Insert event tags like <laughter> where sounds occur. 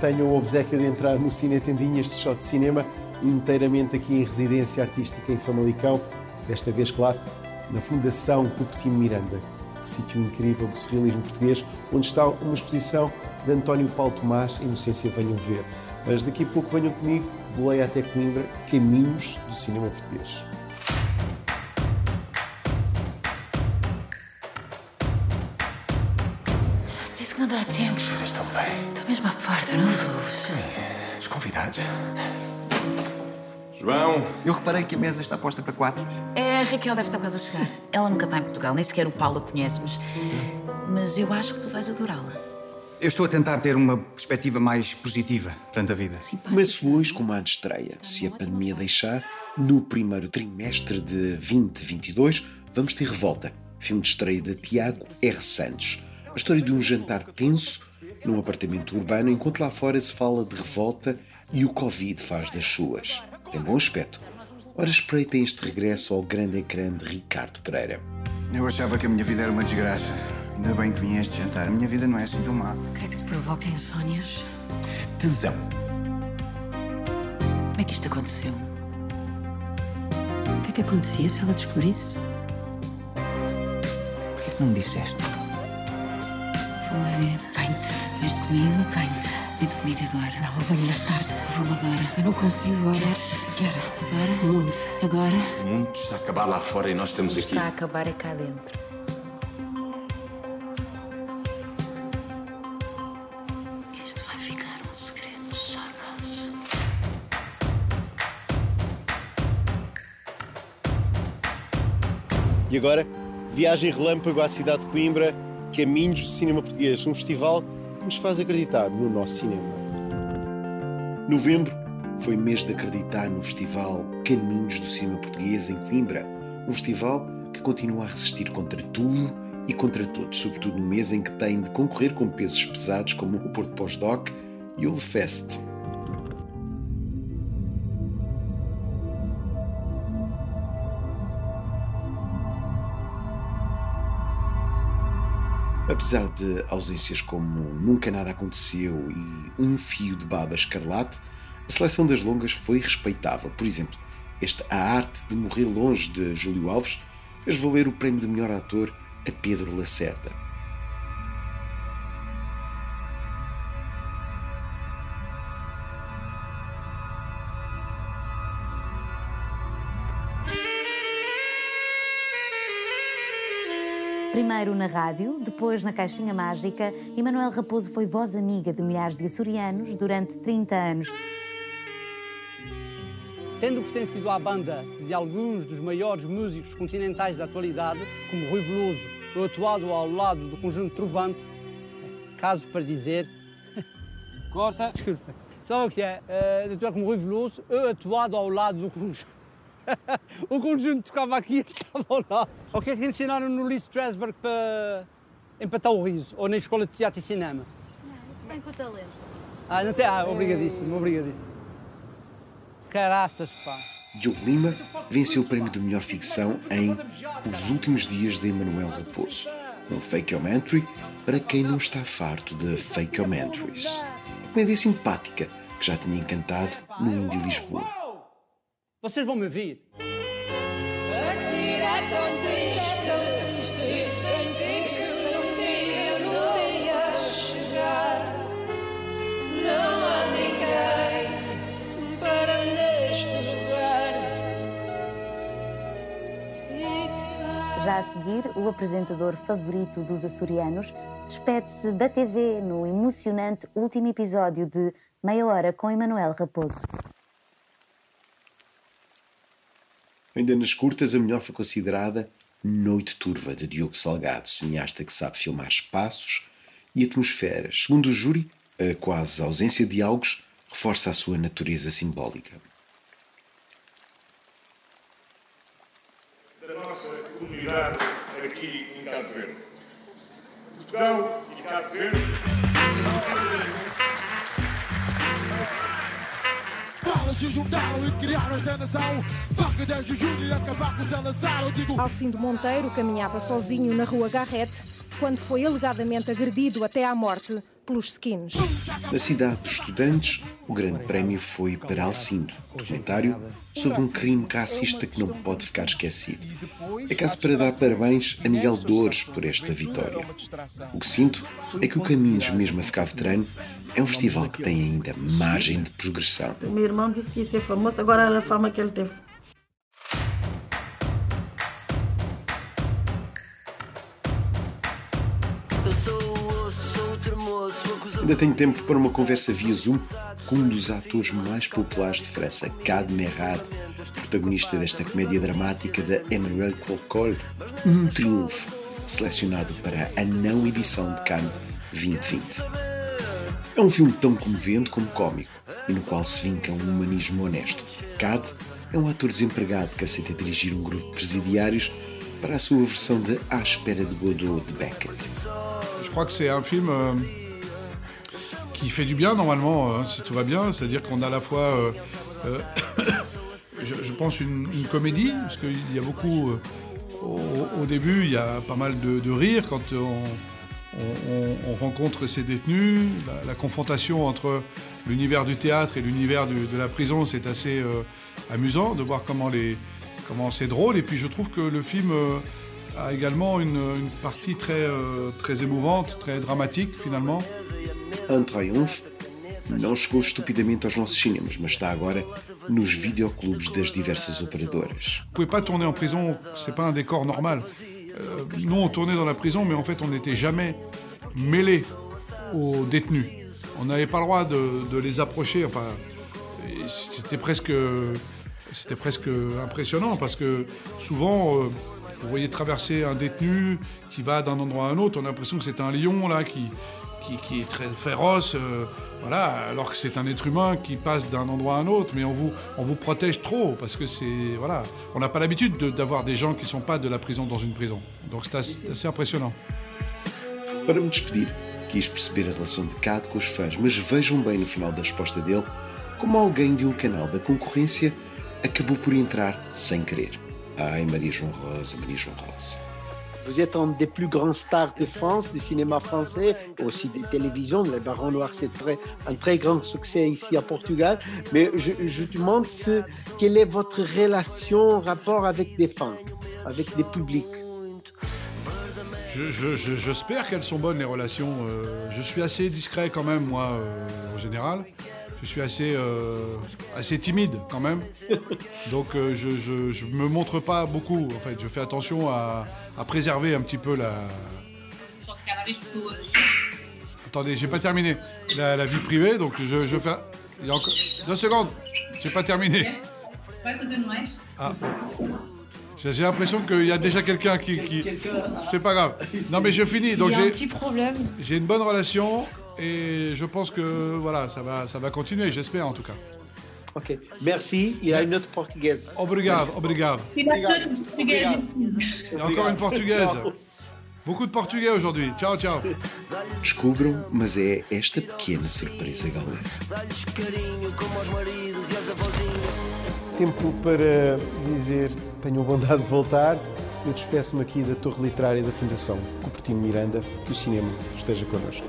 tenham o obsequio de entrar no Cine Tendinhas de Shot de Cinema, inteiramente aqui em residência artística em Famalicão, desta vez, claro, na Fundação Cupertino Miranda, sítio incrível do surrealismo português, onde está uma exposição de António Paulo Tomás, Inocência Venham Ver. Mas daqui a pouco venham comigo, boleia até Coimbra, caminhos do cinema português. Não dá tempo. Estão bem. Estou mesmo à porta, não os ouves? Os convidados. João, Eu reparei que a mesa está posta para quatro. É, a Raquel deve estar quase a chegar. Ela nunca está em Portugal, nem sequer o Paulo a conhece, mas. Mas eu acho que tu vais adorá-la. Eu estou a tentar ter uma perspectiva mais positiva perante a vida. Simpática. Começo hoje com uma antestreia. Se a pandemia deixar, no primeiro trimestre de 2022, vamos ter Revolta, filme de estreia de Tiago R. Santos. A história de um jantar tenso num apartamento urbano, enquanto lá fora se fala de revolta e o Covid faz das suas. Tem bom aspecto. Ora, espreitem este regresso ao grande ecrã de Ricardo Pereira. Eu achava que a minha vida era uma desgraça. Ainda bem que vim a este jantar. A minha vida não é assim tão má. O que é que te provoca insónias? Tesão. Como é que isto aconteceu? O que é que acontecia se ela descobrisse? Porquê que não me disseste? Vamos ver. Vem-te. Vens comigo? Vem-te. Vem comigo agora. Não, eu venho mais tarde. Vou-me agora. Eu não consigo agora. Queres? Quero. Agora? Muito. Agora? o mundo está a acabar lá fora e nós estamos aqui. Está a acabar é cá dentro. Isto vai ficar um segredo só nosso. E agora, viagem relâmpago à cidade de Coimbra, Caminhos do Cinema Português, um festival que nos faz acreditar no nosso cinema. Novembro foi mês de acreditar no festival Caminhos do Cinema Português em Coimbra, um festival que continua a resistir contra tudo e contra todos, sobretudo no mês em que tem de concorrer com pesos pesados como o Porto Pós-Doc e o Lefest. Apesar de ausências como Nunca Nada Aconteceu e Um Fio de Baba Escarlate, a seleção das longas foi respeitável. Por exemplo, este A Arte de Morrer Longe de Júlio Alves fez valer o prémio de melhor ator a Pedro Lacerda. Primeiro na rádio, depois na Caixinha Mágica, Emanuel Raposo foi voz amiga de milhares de açorianos durante 30 anos. Tendo pertencido à banda de alguns dos maiores músicos continentais da atualidade, como Rui Veloso, ou atuado ao lado do conjunto Trovante, caso para dizer. Corta! Desculpa. Sabe o que é? Uh, atuar como Rui Veloso, eu atuado ao lado do conjunto. <laughs> o conjunto tocava aqui e estava ao lado. O que é que ensinaram no Lee Strasberg para empatar o riso? Ou na escola de teatro e cinema? Isso vem com o talento. Ah, não tem. Ah, obrigadíssimo, obrigadíssimo. Caraças, pá. Diogo Lima venceu o prémio de melhor ficção em Os Últimos Dias de Emanuel Raposo, um fake-omentary para quem não está farto de fake-omentaries. Uma comédia simpática que já tinha encantado no Indie Lisboa. Vocês vão me ouvir? Já a seguir, o apresentador favorito dos açorianos despede-se da TV no emocionante último episódio de Meia Hora com Emanuel Raposo. Ainda nas curtas, a melhor foi considerada Noite Turva, de Diogo Salgado, cineasta que sabe filmar espaços e atmosferas. Segundo o júri, a quase ausência de diálogos reforça a sua natureza simbólica. Da nossa comunidade aqui em Cabo Verde. Portugal e Cabo Verde Elas se juntaram e criaram esta nação. Faca Júnior e acabar com digo. Alcindo Monteiro caminhava sozinho na rua Garrete quando foi alegadamente agredido até à morte pelos skins. Na cidade dos estudantes, o grande prémio foi para Alcindo, documentário sobre um crime racista que não pode ficar esquecido. É caso para dar parabéns a Miguel Dores por esta vitória. O que sinto é que o Caminhos, mesmo a ficar veterano, é um festival que tem ainda margem de progressão. O meu irmão disse que ia ser famoso, agora olha a fama que ele teve. Ainda tenho tempo para uma conversa via Zoom com um dos atores mais populares de França, Gad Merad, protagonista desta comédia dramática da Emmanuel Colcol, um triunfo, selecionado para a não edição de Cannes 2020. É um filme tão comovente como cómico e no qual se vinca um humanismo honesto. Cad é um ator desempregado que aceita dirigir um grupo de presidiários para a sua versão de À espera de Godot de Beckett. Je crois que c'est un film euh, qui fait du bien normalement, euh, si tout va bien. C'est-à-dire qu'on a à la fois, euh, euh, <coughs> je, pense, une, comédie, parce qu'il y a beaucoup. euh, au, début, il y a pas mal de, de rire quand on, on- on- on rencontre ces détenus. La, confrontation entre l'univers du théâtre et l'univers de la prison, c'est assez amusant de voir comment les comment c'est drôle. Et puis je trouve que le film a également une, une partie très très émouvante, très dramatique finalement. Un Triumph não chegou estupidamente aos nossos cinemas, mas está agora nos videoclubes das diversas operadoras. Vous pouvez pas tourner en prison, c'est pas un décor normal. Euh, nous, on tournait dans la prison, mais en fait, on n'était jamais mêlés aux détenus. On n'avait pas le droit de, les approcher. Enfin, c'était presque, c'était presque impressionnant parce que souvent, euh, vous voyez traverser un détenu qui va d'un endroit à un autre. On a l'impression que c'est un lion là qui, qui, qui est très féroce. euh, voilà, alors que c'est un être humain qui passe d'un endroit à un autre, mais on vous, on vous protège trop parce que c'est voilà, on n'a pas l'habitude de- d'avoir des gens qui sont pas de la prison dans une prison. Donc c'est assez, assez impressionnant. Para me despedir, quis perceber a relação de Cad com os fãs, mas vejam bem no final da resposta dele como alguém de um canal da concorrência acabou por entrar sem querer. Ai, Maria João Rosa, Maria João Rosa. Vous êtes un des plus grands stars de France, du cinéma français, aussi des télévisions. Les Barons Noirs, c'est très- un très grand succès ici à Portugal. Mais je, je demande ce- quelle est votre relation, rapport avec des fans, avec des publics? Je- je- je- J'espère qu'elles sont bonnes les relations. Euh, je suis assez discret quand même, moi, euh, en général. Je suis assez, euh, assez timide quand même. <laughs> Donc euh, je, je, je me montre pas beaucoup. En fait, je fais attention à, à préserver un petit peu la. Attendez, j'ai pas terminé. La, la vie privée, donc je, je fais. Il y a encore deux secondes. J'ai pas terminé. Ah. J'ai l'impression qu'il y a déjà quelqu'un qui. qui... C'est pas grave. Non, mais je finis. Donc Il y a un j'ai. petit problème. J'ai une bonne relation et je pense que voilà, ça va, ça va continuer, j'espère en tout cas. Ok, merci. Il y a une autre portugaise. Obrigado, obrigado. E bastante português. Il y a encore une portugaise. Beaucoup de portugais aujourd'hui. Ciao, ciao. Descubram, mas é esta pequena surpresa galesa. Tempo para dizer tenham bondade de voltar. Eu despeço-me aqui da Torre Literária da Fundação Cupertino Miranda. Que o cinema esteja connosco.